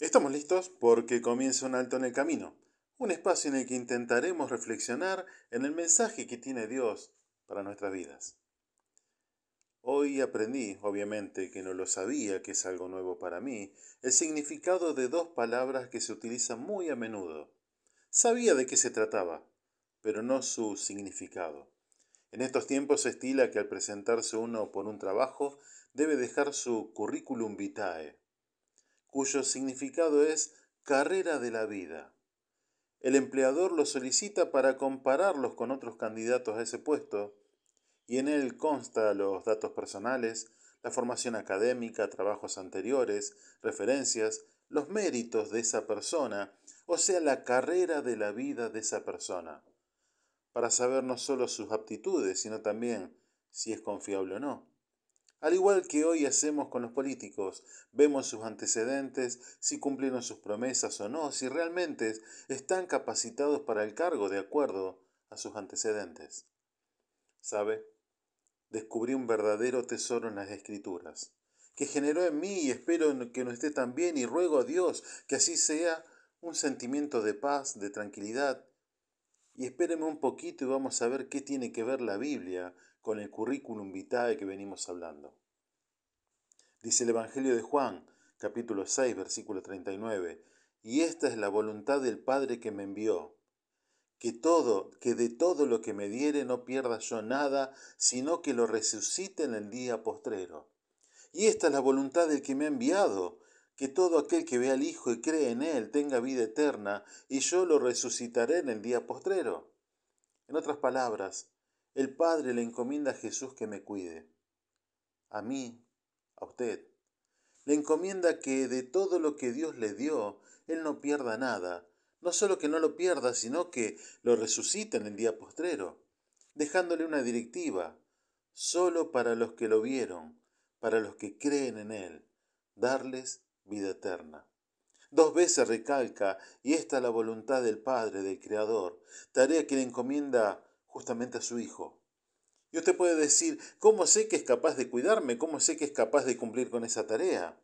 Estamos listos porque comienza un alto en el camino, un espacio en el que intentaremos reflexionar en el mensaje que tiene Dios para nuestras vidas. Hoy aprendí, obviamente que no lo sabía, que es algo nuevo para mí, el significado de dos palabras que se utilizan muy a menudo. Sabía de qué se trataba, pero no su significado. En estos tiempos se estila que al presentarse uno por un trabajo debe dejar su currículum vitae, cuyo significado es carrera de la vida. El empleador lo solicita para compararlos con otros candidatos a ese puesto y en él consta los datos personales, la formación académica, trabajos anteriores, referencias, los méritos de esa persona, o sea, la carrera de la vida de esa persona, para saber no solo sus aptitudes, sino también si es confiable o no. Al igual que hoy hacemos con los políticos, vemos sus antecedentes, si cumplieron sus promesas o no, si realmente están capacitados para el cargo de acuerdo a sus antecedentes. ¿Sabe? Descubrí un verdadero tesoro en las escrituras, que generó en mí y espero que no esté tan bien y ruego a Dios que así sea un sentimiento de paz, de tranquilidad. Y espéreme un poquito y vamos a ver qué tiene que ver la Biblia con el currículum vitae que venimos hablando. Dice el Evangelio de Juan, capítulo 6, versículo 39, y esta es la voluntad del Padre que me envió, que todo, que de todo lo que me diere no pierda yo nada, sino que lo resucite en el día postrero. Y esta es la voluntad del que me ha enviado, que todo aquel que vea al Hijo y cree en Él tenga vida eterna, y yo lo resucitaré en el día postrero. En otras palabras, el Padre le encomienda a Jesús que me cuide. A mí, a usted. Le encomienda que de todo lo que Dios le dio, Él no pierda nada. No solo que no lo pierda, sino que lo resucite en el día postrero, dejándole una directiva, solo para los que lo vieron, para los que creen en Él, darles vida eterna. Dos veces recalca, y esta es la voluntad del Padre, del Creador, tarea que le encomienda justamente a su hijo. Y usted puede decir, ¿cómo sé que es capaz de cuidarme? ¿Cómo sé que es capaz de cumplir con esa tarea?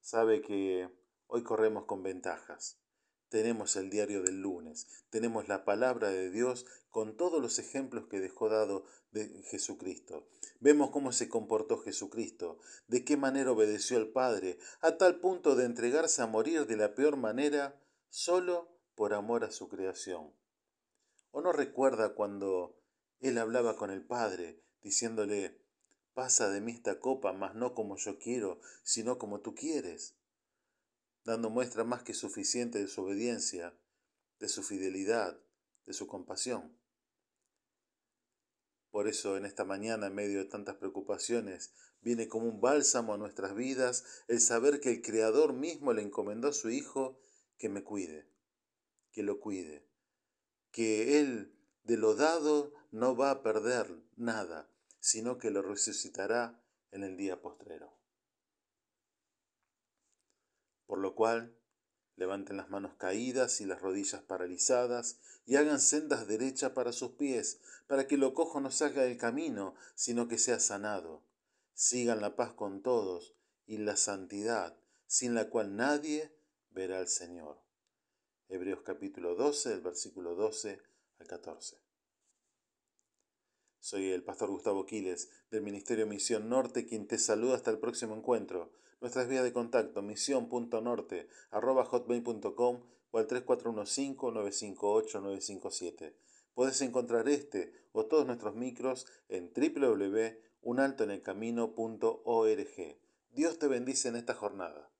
Sabe que hoy corremos con ventajas. Tenemos el diario del lunes, tenemos la palabra de Dios con todos los ejemplos que dejó dado de Jesucristo. Vemos cómo se comportó Jesucristo, de qué manera obedeció al Padre, a tal punto de entregarse a morir de la peor manera solo por amor a su creación. ¿O no recuerda cuando él hablaba con el Padre, diciéndole, pasa de mí esta copa, mas no como yo quiero, sino como tú quieres? Dando muestra más que suficiente de su obediencia, de su fidelidad, de su compasión. Por eso en esta mañana, en medio de tantas preocupaciones, viene como un bálsamo a nuestras vidas el saber que el Creador mismo le encomendó a su Hijo que me cuide, que lo cuide, que Él de lo dado no va a perder nada, sino que lo resucitará en el día postrero. Por lo cual, levanten las manos caídas y las rodillas paralizadas, y hagan sendas derechas para sus pies, para que lo cojo no salga del camino, sino que sea sanado. Sigan la paz con todos y la santidad, sin la cual nadie verá al Señor. Hebreos capítulo 12, el versículo 12 al 14. Soy el pastor Gustavo Quiles del Ministerio Misión Norte quien te saluda hasta el próximo encuentro. Nuestras vías de contacto misión.norte.hotmail.com o al 3415-958-957. Puedes encontrar este o todos nuestros micros en www.unaltoenelcamino.org. Dios te bendice en esta jornada.